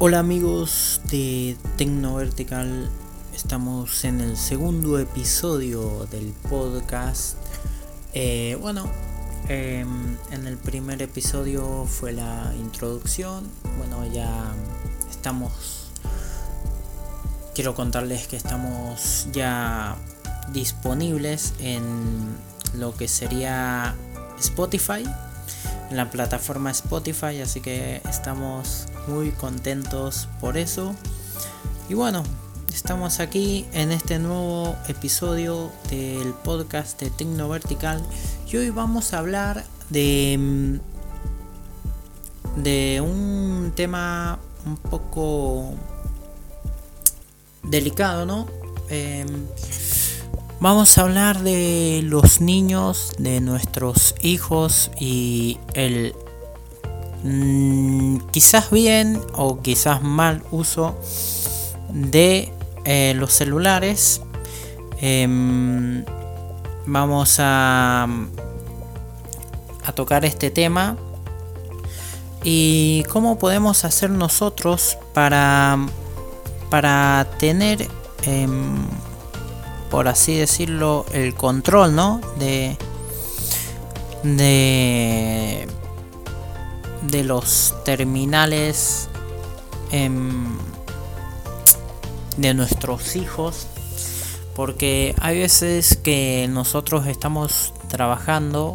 Hola amigos de Tecno Vertical, estamos en el segundo episodio del podcast. Eh, bueno, em, en el primer episodio fue la introducción. Bueno, ya estamos. Quiero contarles que estamos ya disponibles en lo que sería Spotify en la plataforma Spotify, así que estamos muy contentos por eso. Y bueno, estamos aquí en este nuevo episodio del podcast de Tecno Vertical y hoy vamos a hablar de de un tema un poco delicado, ¿no? Em, Vamos a hablar de los niños, de nuestros hijos y el mm, quizás bien o quizás mal uso de eh, los celulares. Em, vamos a, a tocar este tema y cómo podemos hacer nosotros para, para tener em, por así decirlo, el control, ¿no? De, de, los terminales em, de nuestros hijos. Porque hay veces que nosotros estamos trabajando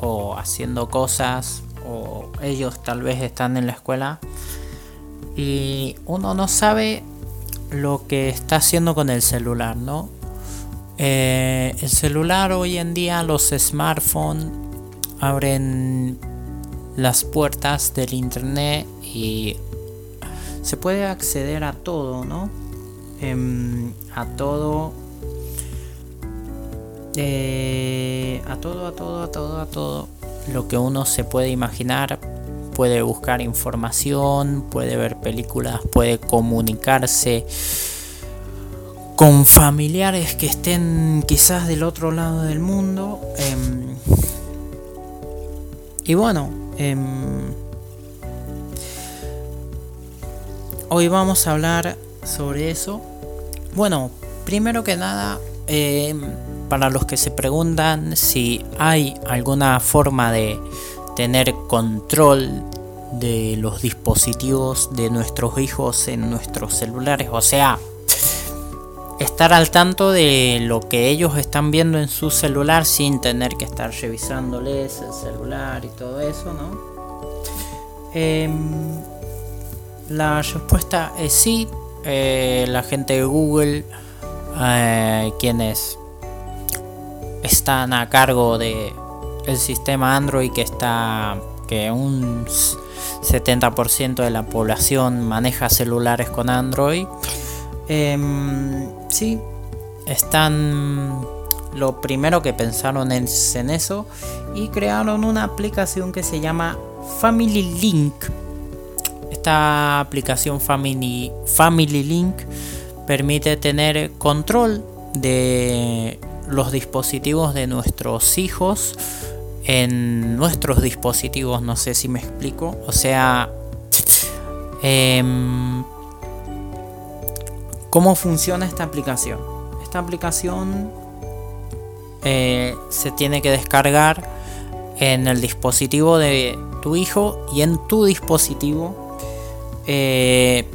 o haciendo cosas o ellos tal vez están en la escuela y uno no sabe lo que está haciendo con el celular, ¿no? Eh, el celular hoy en día, los smartphones abren las puertas del internet y se puede acceder a todo, ¿no? Em, a todo. Eh, a todo, a todo, a todo, a todo. Lo que uno se puede imaginar. Puede buscar información, puede ver películas, puede comunicarse con familiares que estén quizás del otro lado del mundo. Em, y bueno, em, hoy vamos a hablar sobre eso. Bueno, primero que nada, em, para los que se preguntan si hay alguna forma de tener control de los dispositivos de nuestros hijos en nuestros celulares, o sea, estar al tanto de lo que ellos están viendo en su celular sin tener que estar revisándoles el celular y todo eso, ¿no? Em, la respuesta es sí. Eh, la gente de Google, eh, quienes están a cargo de el sistema Android que está que un 70% de la población maneja celulares con Android Em, sí, están lo primero que pensaron es en eso y crearon una aplicación que se llama Family Link. Esta aplicación Family, Family Link permite tener control de los dispositivos de nuestros hijos en nuestros dispositivos, no sé si me explico. O sea, eh, ¿Cómo funciona esta aplicación? Esta aplicación eh, se tiene que descargar en el dispositivo de tu hijo y en tu dispositivo eh,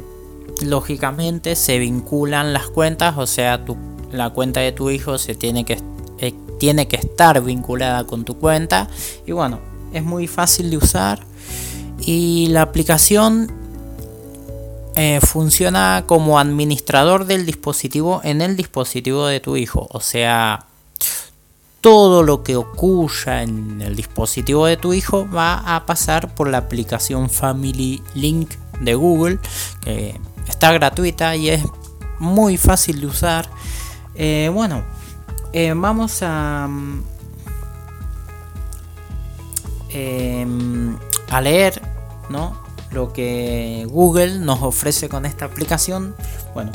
lógicamente se vinculan las cuentas o sea la cuenta de tu hijo se tiene que eh, tiene que estar vinculada con tu cuenta y bueno es muy fácil de usar y la aplicación eh, funciona como administrador del dispositivo en el dispositivo de tu hijo. O sea, todo lo que ocurra en el dispositivo de tu hijo va a pasar por la aplicación Family Link de Google, que está gratuita y es muy fácil de usar. Eh, bueno, eh, vamos a, a leer, ¿no? Lo que Google nos ofrece con esta aplicación. Bueno,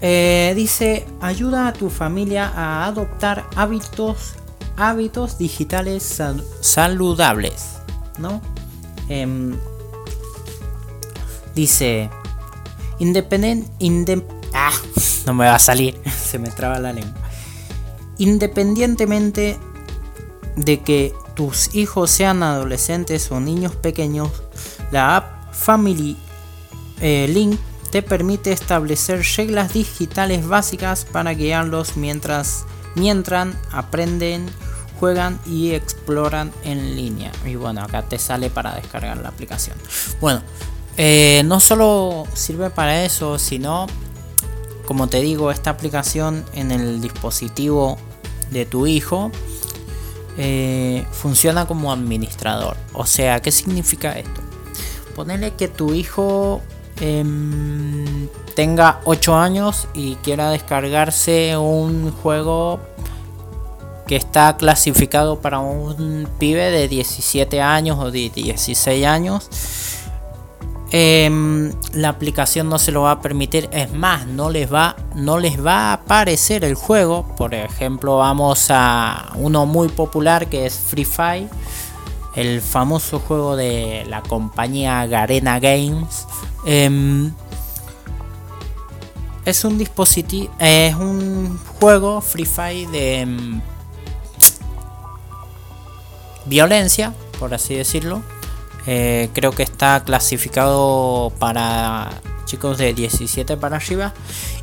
eh, dice ayuda a tu familia a adoptar hábitos, hábitos digitales saludables, ¿no? Em, Dice, independent, ah, no me va a salir, se me traba la lengua. Independientemente de que tus hijos sean adolescentes o niños pequeños, la app Family eh, Link te permite establecer reglas digitales básicas para guiarlos mientras, mientras aprenden, juegan y exploran en línea. Y bueno, acá te sale para descargar la aplicación. Bueno, eh, no solo sirve para eso, sino, como te digo, esta aplicación en el dispositivo de tu hijo eh, funciona como administrador. O sea, ¿qué significa esto? Ponerle que tu hijo em, tenga 8 años y quiera descargarse un juego que está clasificado para un pibe de 17 años o de 16 años Em, la aplicación no se lo va a permitir. Es más, no les va, no les va a aparecer el juego. Por ejemplo, vamos a uno muy popular que es Free Fire, el famoso juego de la compañía Garena Games. Em, es un dispositivo, es un juego Free Fire de em, violencia, por así decirlo eh, creo que está clasificado para chicos de 17 para arriba.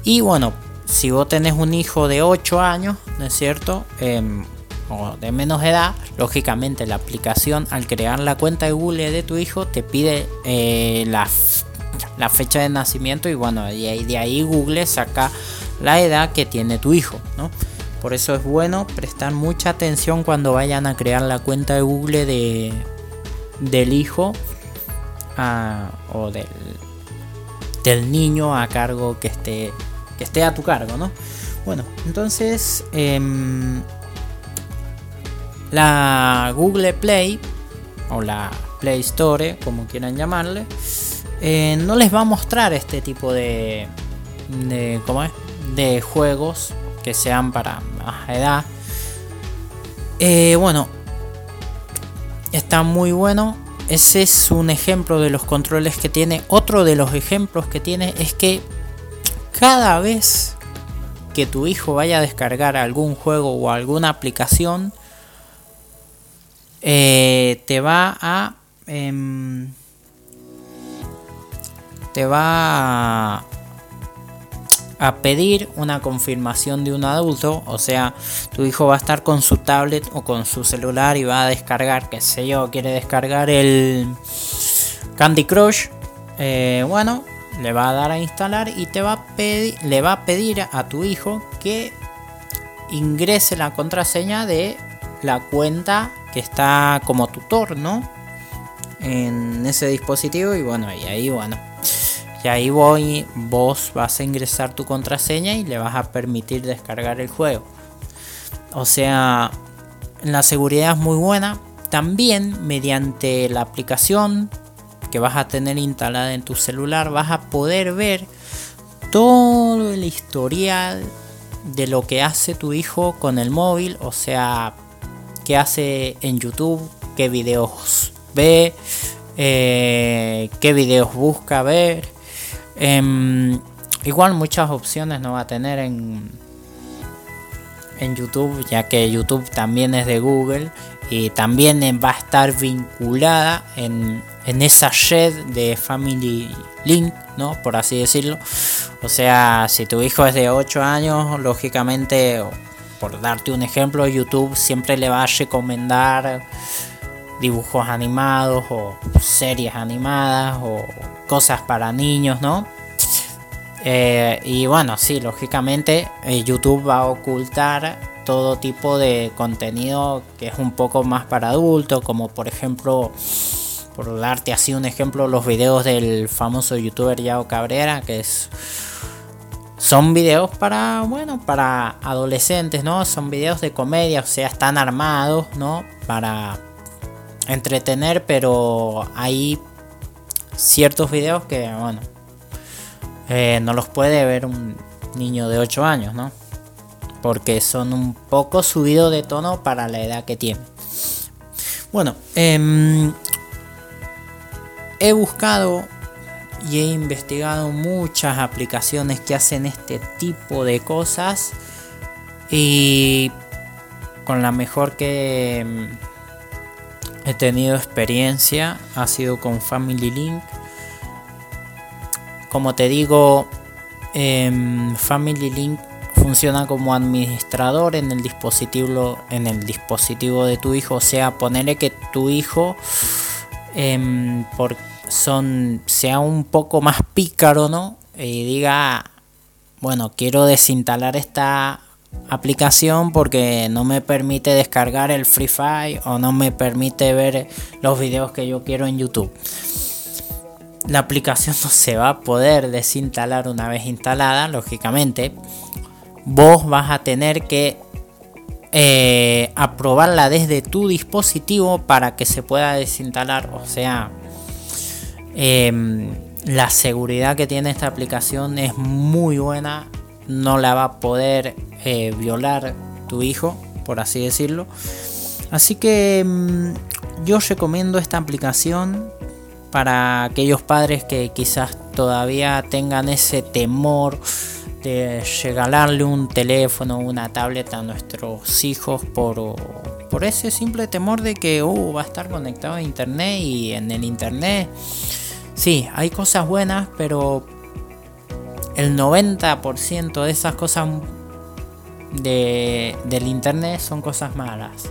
Y bueno, si vos tenés un hijo de 8 años, ¿no es cierto? O de menos edad, lógicamente la aplicación al crear la cuenta de Google de tu hijo te pide eh, la, la, fecha de nacimiento y bueno, y de ahí Google saca la edad que tiene tu hijo, ¿no? Por eso es bueno prestar mucha atención cuando vayan a crear la cuenta de Google de, del hijo o del, del niño a cargo que esté, que esté a tu cargo, ¿no? Bueno, entonces em, la Google Play o la Play Store, como quieran llamarle, eh, no les va a mostrar este tipo de, de, ¿cómo es? de juegos que sean para más edad. Eh, bueno, está muy bueno. Ese es un ejemplo de los controles que tiene. Otro de los ejemplos que tiene es que cada vez que tu hijo vaya a descargar algún juego o alguna aplicación, eh, te va a... Em, te va a pedir una confirmación de un adulto, o sea, tu hijo va a estar con su tablet o con su celular y va a descargar, qué sé yo, quiere descargar el Candy Crush, eh, bueno, le va a dar a instalar y te va le va a pedir a tu hijo que ingrese la contraseña de la cuenta que está como tutor, ¿no? En ese dispositivo y bueno, y ahí bueno y ahí voy, vos vas a ingresar tu contraseña y le vas a permitir descargar el juego. O sea, la seguridad es muy buena. También mediante la aplicación que vas a tener instalada en tu celular vas a poder ver todo el historial de lo que hace tu hijo con el móvil. O sea, qué hace en YouTube, qué videos ve, eh, qué videos busca ver Em, igual muchas opciones no va a tener en, en YouTube, ya que YouTube también es de Google y también va a estar vinculada en, en esa red de Family Link, ¿no? Por así decirlo. O sea, si tu hijo es de 8 años, lógicamente, por darte un ejemplo, YouTube siempre le va a recomendar dibujos animados o series animadas o cosas para niños, ¿no? Eh, y bueno, sí, lógicamente eh, YouTube va a ocultar todo tipo de contenido que es un poco más para adultos, como por ejemplo, por darte así un ejemplo, los videos del famoso youtuber Yao Cabrera, que es son videos para, bueno, para adolescentes, ¿no? Son videos de comedia, o sea, están armados, ¿no? Para entretener, pero hay ciertos videos que, bueno, eh, no los puede ver un niño de 8 años, ¿no? Porque son un poco subidos de tono para la edad que tiene. Bueno, em, he buscado y he investigado muchas aplicaciones que hacen este tipo de cosas y con la mejor que mm, he tenido experiencia ha sido con Family Link. Como te digo, em, Family Link funciona como administrador en el dispositivo en el dispositivo de tu hijo o sea ponerle que tu hijo em, por, son sea un poco más pícaro no y diga bueno quiero desinstalar esta aplicación porque no me permite descargar el Free Fire o no me permite ver los videos que yo quiero en YouTube la aplicación no se va a poder desinstalar una vez instalada lógicamente vos vas a tener que eh, aprobarla desde tu dispositivo para que se pueda desinstalar. O sea, em, la seguridad que tiene esta aplicación es muy buena. No la va a poder eh, violar tu hijo, por así decirlo. Así que em, yo recomiendo esta aplicación para aquellos padres que quizás todavía tengan ese temor de regalarle un teléfono una tablet a nuestros hijos por, por ese simple temor de que uh, va a estar conectado a internet y en el internet sí, hay cosas buenas, pero el 90% de esas cosas de, del internet son cosas malas.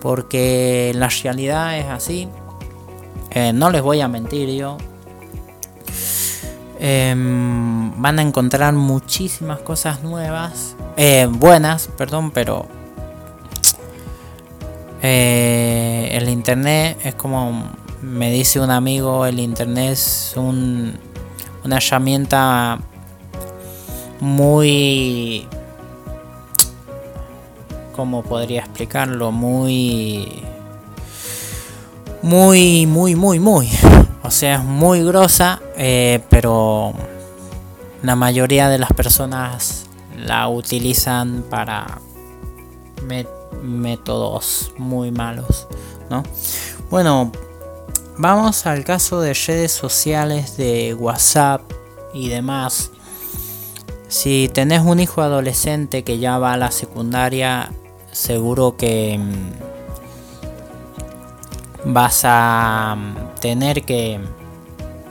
Porque la realidad es así. Eh, no les voy a mentir yo. Em, van a encontrar muchísimas cosas nuevas, eh, buenas, perdón, pero eh, el internet es como me dice un amigo, el internet es un, una herramienta muy, ¿cómo podría explicarlo? Muy, muy, muy, muy, muy o sea, es muy grosa, eh, pero la mayoría de las personas la utilizan para métodos muy malos, ¿no? Bueno, vamos al caso de redes sociales de WhatsApp y demás. Si tenés un hijo adolescente que ya va a la secundaria, seguro que mm, vas a mm, tener que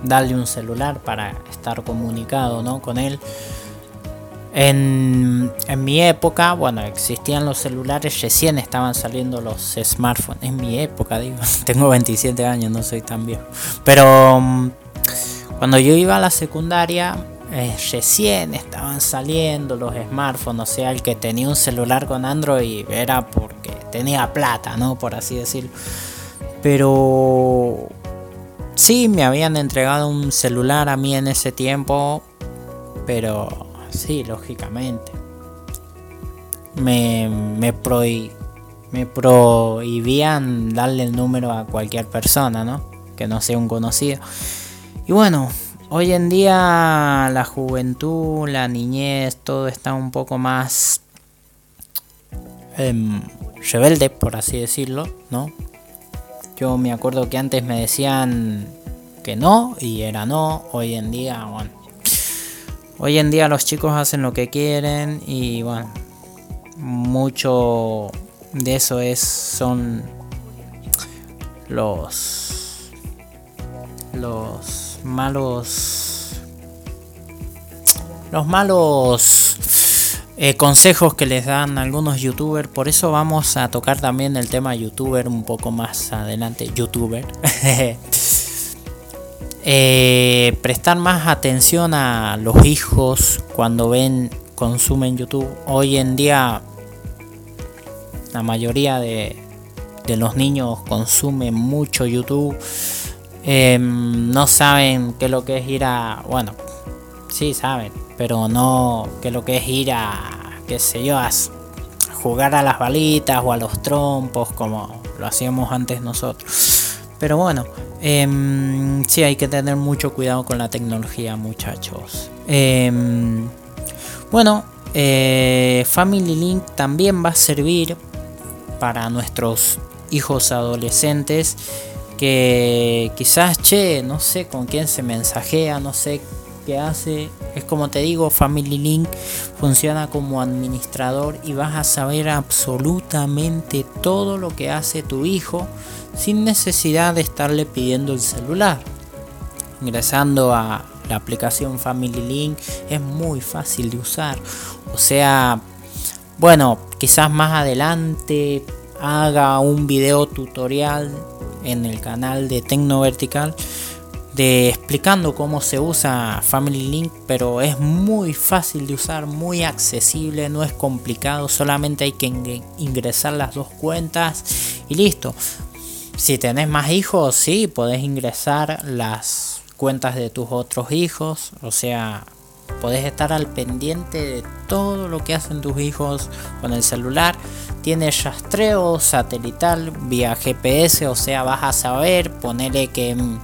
darle un celular para estar comunicado ¿no? con él. En, mi época, bueno, existían los celulares, recién estaban saliendo los smartphones. En mi época, digo, tengo 27 años, no soy tan viejo. Pero mm, cuando yo iba a la secundaria, eh, recién estaban saliendo los smartphones. O sea, el que tenía un celular con Android era porque tenía plata, ¿no? Por así decirlo. Pero sí, me habían entregado un celular a mí en ese tiempo. Pero sí, lógicamente. Me, me, me prohibían darle el número a cualquier persona, ¿no? Que no sea un conocido. Y bueno, hoy en día la juventud, la niñez, todo está un poco más em, rebelde, por así decirlo, ¿no? Yo me acuerdo que antes me decían que no y era no. Hoy en día, bueno. Hoy en día los chicos hacen lo que quieren y bueno, mucho de eso es son los los malos los malos eh, consejos que les dan algunos youtubers. Por eso vamos a tocar también el tema youtuber un poco más adelante. Youtuber. Eh, prestar más atención a los hijos cuando ven, consumen YouTube. Hoy en día la mayoría de, de los niños consumen mucho YouTube. Em, no saben qué es lo que es ir a... Bueno, sí saben, pero no que lo que es ir a, qué sé yo, a jugar a las balitas o a los trompos como lo hacíamos antes nosotros. Pero bueno, eh, sí hay que tener mucho cuidado con la tecnología muchachos. Em, bueno, eh, Family Link también va a servir para nuestros hijos adolescentes que quizás, che, no sé con quién se mensajea, no sé qué hace. Es como te digo, Family Link funciona como administrador y vas a saber absolutamente todo lo que hace tu hijo sin necesidad de estarle pidiendo el celular. Ingresando a la aplicación Family Link es muy fácil de usar. O sea, bueno, quizás más adelante haga un video tutorial en el canal de Tecno Vertical de explicando cómo se usa Family Link, pero es muy fácil de usar, muy accesible, no es complicado, solamente hay que ingresar las dos cuentas y listo. Si tenés más hijos, sí, podés ingresar las cuentas de tus otros hijos, o sea, podés estar al pendiente de todo lo que hacen tus hijos con el celular. Tiene rastreo satelital vía GPS, o sea, vas a saber, ponerle que mm,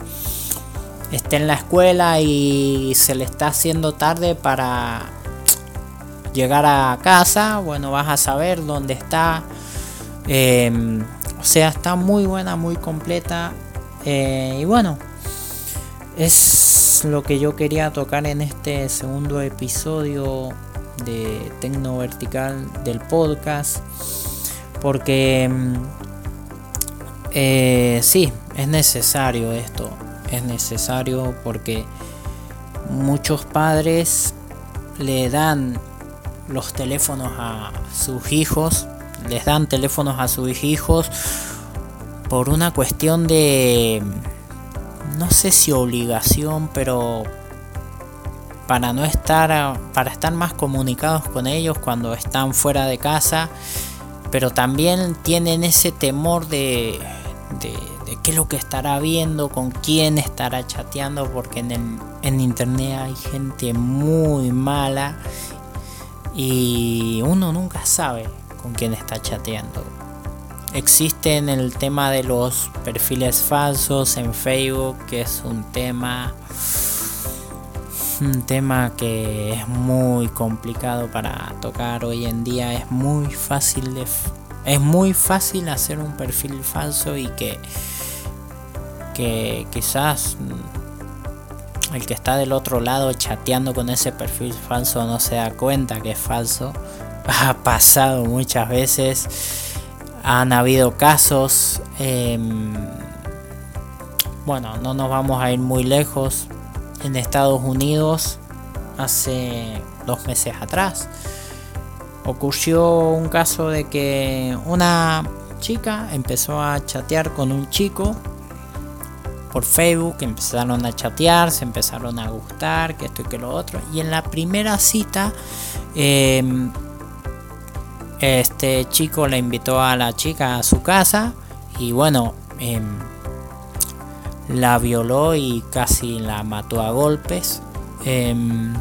esté en la escuela y se le está haciendo tarde para llegar a casa, bueno, vas a saber dónde está. Em, o sea, está muy buena, muy completa. Eh, y bueno, es lo que yo quería tocar en este segundo episodio de Tecno Vertical del podcast. Porque mm, eh, sí, es necesario esto. Es necesario porque muchos padres le dan los teléfonos a sus hijos. Les dan teléfonos a sus hijos por una cuestión de no sé si obligación, pero para no estar para estar más comunicados con ellos cuando están fuera de casa, pero también tienen ese temor de, de, qué es lo que estará viendo, con quién estará chateando, porque en, en internet hay gente muy mala y uno nunca sabe con quién está chateando existe en el tema de los perfiles falsos en Facebook, que es un tema un tema que es muy complicado para tocar hoy en día, es muy fácil de es muy fácil hacer un perfil falso y que que quizás el que está del otro lado chateando con ese perfil falso no se da cuenta que es falso. Ha pasado muchas veces han habido casos, em, bueno, no nos vamos a ir muy lejos, en Estados Unidos hace dos meses atrás ocurrió un caso de que una chica empezó a chatear con un chico por Facebook, empezaron a chatear, se empezaron a gustar, que esto y que lo otro, y en la primera cita eh, este chico le invitó a la chica a su casa y bueno, em, la violó y casi la mató a golpes. Em,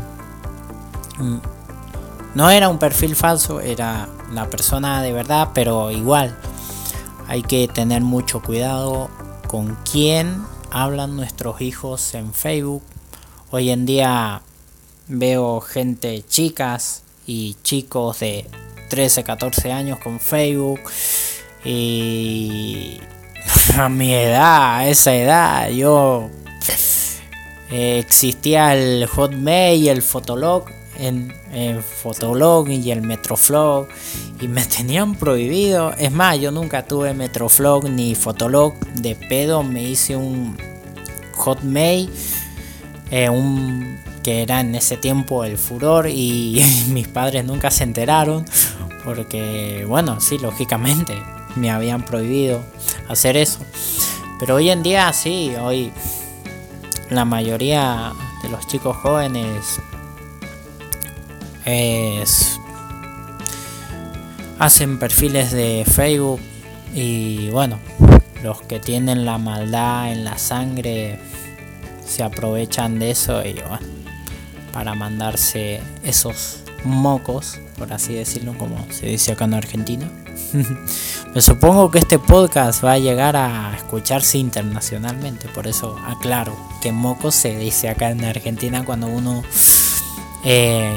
no era un perfil falso, era la persona de verdad, pero igual hay que tener mucho cuidado con quién hablan nuestros hijos en Facebook. Hoy en día veo gente, chicas y chicos de 13, 14 años con Facebook. Y a mi edad, a esa edad, yo eh, existía el Hotmail, el Fotolog, en, Fotolog y el Metroflog y me tenían prohibido. Es más, yo nunca tuve Metroflog ni Fotolog. De pedo me hice un Hotmail, eh, un que era en ese tiempo el furor y mis padres nunca se enteraron porque bueno, sí, lógicamente me habían prohibido hacer eso. Pero hoy en día sí, hoy la mayoría de los chicos jóvenes es, hacen perfiles de Facebook y bueno, los que tienen la maldad en la sangre se aprovechan de eso y bueno, para mandarse esos mocos, por así decirlo, como se dice acá en Argentina. Me supongo que este podcast va a llegar a escucharse internacionalmente, por eso aclaro que mocos se dice acá en Argentina cuando uno eh,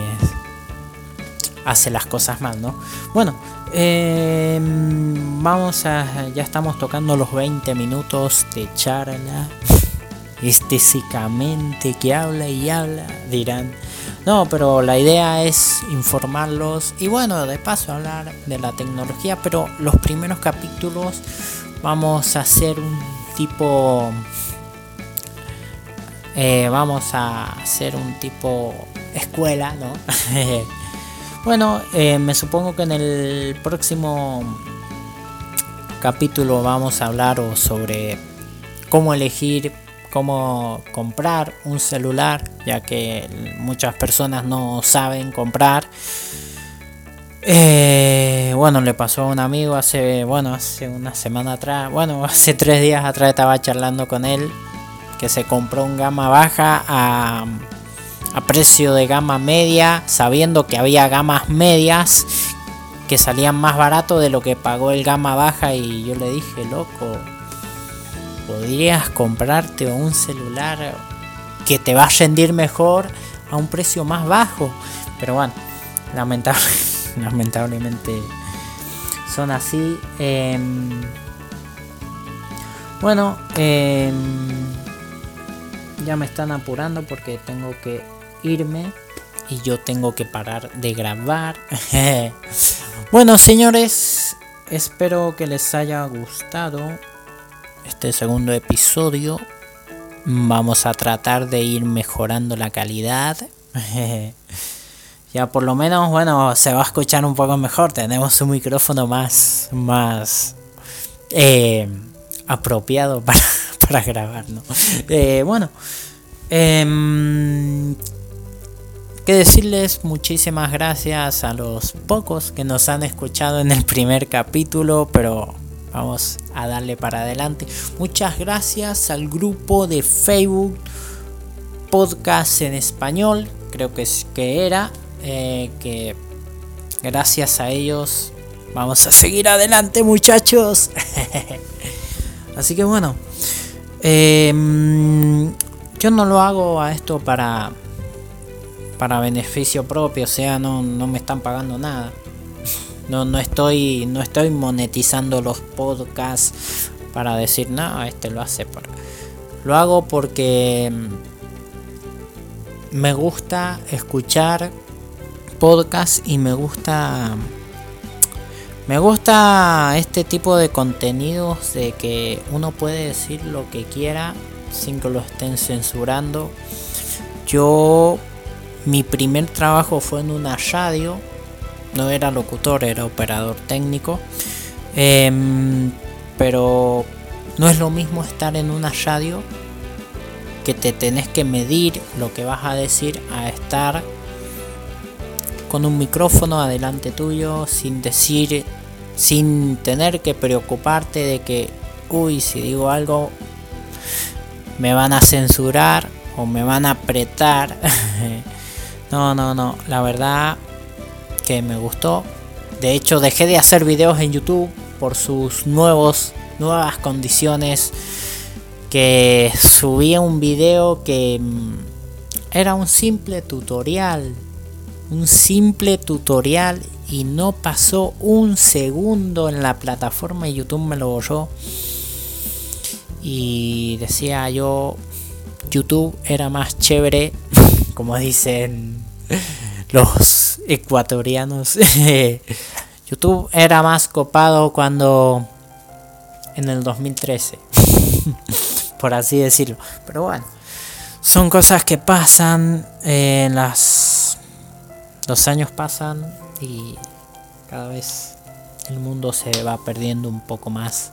hace las cosas mal, ¿no? Bueno, Em, vamos a. Ya estamos tocando los 20 minutos de charla. Estésicamente que habla y habla, dirán. No, pero la idea es informarlos y bueno, de paso hablar de la tecnología, pero los primeros capítulos vamos a hacer un tipo... Eh, vamos a hacer un tipo escuela, ¿no? bueno, eh, me supongo que en el próximo capítulo vamos a hablar sobre cómo elegir cómo comprar un celular, ya que muchas personas no saben comprar. Eh, bueno, le pasó a un amigo hace, bueno, hace una semana atrás, bueno, hace tres días atrás estaba charlando con él que se compró un gama baja a, a precio de gama media, sabiendo que había gamas medias que salían más barato de lo que pagó el gama baja y yo le dije, loco, podrías comprarte un celular que te va a rendir mejor a un precio más bajo. Pero bueno, lamentable, lamentablemente son así. Em, bueno, em, ya me están apurando porque tengo que irme y yo tengo que parar de grabar. bueno, señores, espero que les haya gustado este segundo episodio vamos a tratar de ir mejorando la calidad. ya por lo menos, bueno, se va a escuchar un poco mejor. Tenemos un micrófono más, más eh, apropiado para, para grabar, ¿no? Eh, bueno, eh, que decirles muchísimas gracias a los pocos que nos han escuchado en el primer capítulo, pero vamos a darle para adelante. Muchas gracias al grupo de Facebook Podcast en Español, creo que es que era, eh, que gracias a ellos vamos a seguir adelante muchachos. Así que bueno, em, yo no lo hago a esto para para beneficio propio, o sea, no, no me están pagando nada. No, no estoy, no estoy monetizando los podcasts para decir, no, este lo hace por. Lo hago porque mm, me gusta escuchar podcasts y me gusta me gusta este tipo de contenidos de que uno puede decir lo que quiera sin que lo estén censurando. Yo mi primer trabajo fue en una radio no era locutor, era operador técnico. Em, pero no es lo mismo estar en una radio que te tenés que medir lo que vas a decir a estar con un micrófono adelante tuyo sin decir, sin tener que preocuparte de que, uy, si digo algo me van a censurar o me van a apretar. no, no, no, la verdad me gustó. De hecho, dejé de hacer videos en YouTube por sus nuevos, nuevas condiciones. Que subía un video que mm, era un simple tutorial. Un simple tutorial y no pasó un segundo en la plataforma y YouTube me lo borró. Y decía yo, YouTube era más chévere, como dicen los ecuatorianos. YouTube era más copado cuando en el 2013, por así decirlo. Pero bueno, son cosas que pasan, en las los años pasan y cada vez el mundo se va perdiendo un poco más.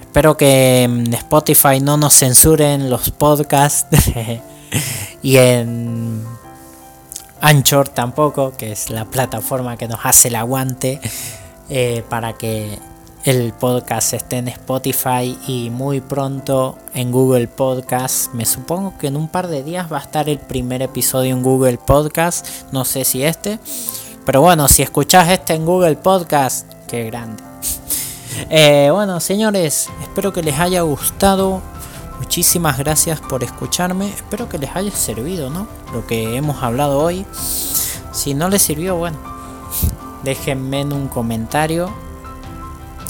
Espero que en Spotify no nos censuren los podcasts y en Anchor tampoco, que es la plataforma que nos hace el aguante eh, para que el podcast esté en Spotify y muy pronto en Google Podcast. Me supongo que en un par de días va a estar el primer episodio en Google Podcast. No sé si este. Pero bueno, si escuchás este en Google Podcast, qué grande. Eh, bueno, señores, espero que les haya gustado. Muchísimas gracias por escucharme. Espero que les haya servido, ¿no? Lo que hemos hablado hoy. Si no les sirvió, bueno, déjenme en un comentario.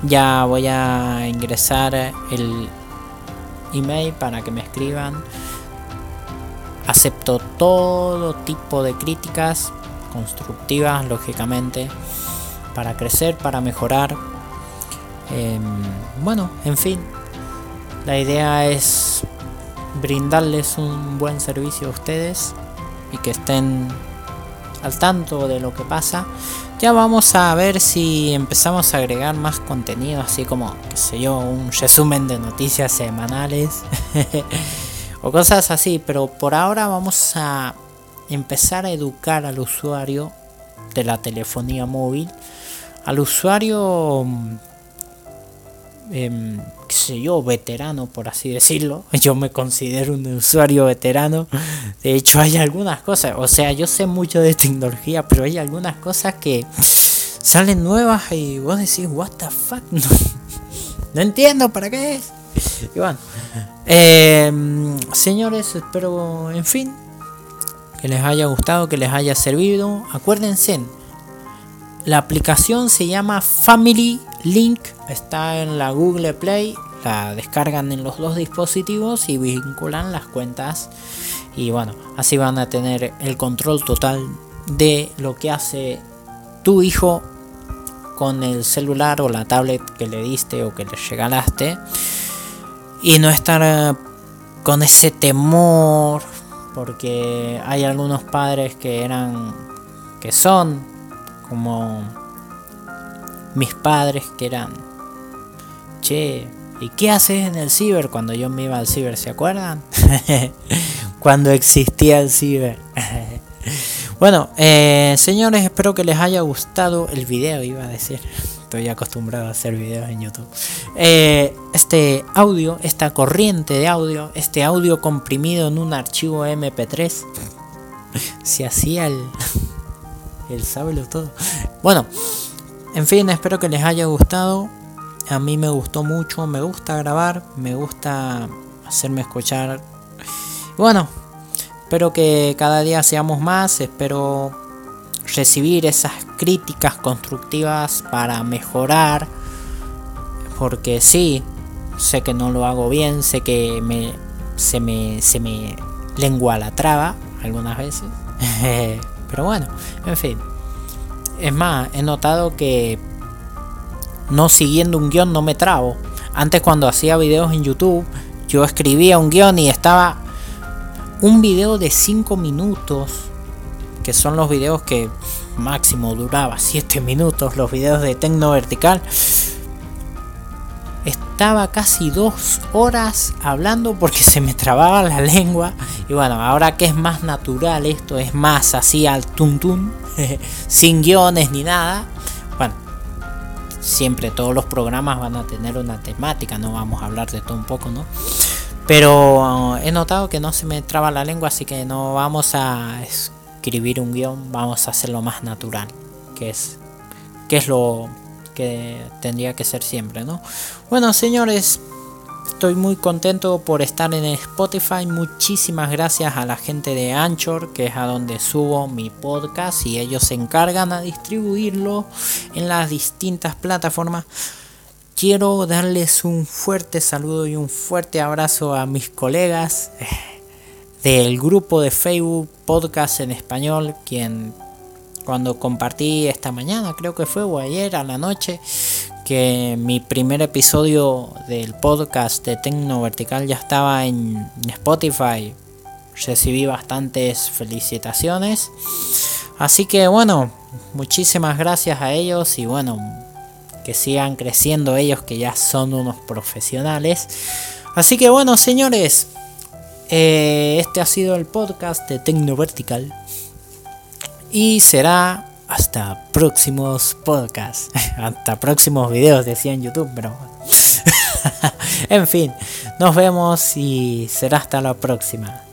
Ya voy a ingresar el email para que me escriban. Acepto todo tipo de críticas constructivas, lógicamente, para crecer, para mejorar. Em, bueno, en fin, la idea es brindarles un buen servicio a ustedes y que estén al tanto de lo que pasa. Ya vamos a ver si empezamos a agregar más contenido, así como, qué sé yo, un resumen de noticias semanales o cosas así, pero por ahora vamos a empezar a educar al usuario de la telefonía móvil, al usuario eh, qué sé yo, veterano, por así decirlo. Yo me considero un usuario veterano. De hecho, hay algunas cosas, o sea, yo sé mucho de tecnología, pero hay algunas cosas que salen nuevas y vos decís, what the fuck, no, entiendo para qué es. Y bueno, em, señores, espero, en fin, que les haya gustado, que les haya servido. Acuérdense, la aplicación se llama Family Link, está en la Google Play, la descargan en los dos dispositivos y vinculan las cuentas. Y bueno, así van a tener el control total de lo que hace tu hijo con el celular o la tablet que le diste o que le regalaste. Y no estar eh, con ese temor porque hay algunos padres que eran que son como mis padres que eran, che, ¿y qué haces en el ciber cuando yo me iba al ciber? ¿Se acuerdan? cuando existía el ciber. bueno, eh, señores, espero que les haya gustado el video, iba a decir. Estoy acostumbrado a hacer videos en YouTube. Eh, este audio, esta corriente de audio, este audio comprimido en un archivo MP3, se hacía el él sabe lo todo. Bueno, en fin, espero que les haya gustado. A mí me gustó mucho, me gusta grabar, me gusta hacerme escuchar. Bueno, espero que cada día seamos más, espero recibir esas críticas constructivas para mejorar. Porque sí, sé que no lo hago bien, sé que me, se, me, se me lengua la traba algunas veces. Pero bueno, en fin. Es más, he notado que no siguiendo un guion no me trabo. Antes cuando hacía videos en YouTube, yo escribía un guion y estaba un video de 5 minutos, que son los videos que máximo duraba 7 minutos, los videos de Tecno Vertical estaba casi dos horas hablando porque se me trababa la lengua. Y bueno, ahora que es más natural esto, es más así al tuntún, sin guiones ni nada. Bueno, siempre todos los programas van a tener una temática, no vamos a hablar de todo un poco, ¿no? Pero uh, he notado que no se me traba la lengua, así que no vamos a escribir un guion, vamos a hacerlo más natural, que es, que es lo que tendría que ser siempre, ¿no? Bueno, señores, estoy muy contento por estar en Spotify. Muchísimas gracias a la gente de Anchor, que es a donde subo mi podcast y ellos se encargan a distribuirlo en las distintas plataformas. Quiero darles un fuerte saludo y un fuerte abrazo a mis colegas eh, del grupo de Facebook Podcast en Español, quien cuando compartí esta mañana, creo que fue, o ayer a la noche, que mi primer episodio del podcast de Tecno Vertical ya estaba en Spotify. Recibí bastantes felicitaciones. Así que bueno, muchísimas gracias a ellos y bueno, que sigan creciendo ellos que ya son unos profesionales. Así que bueno, señores, eh, este ha sido el podcast de Tecno Vertical. Y será hasta próximos podcasts. hasta próximos videos, decía en YouTube, pero... en fin, nos vemos y será hasta la próxima.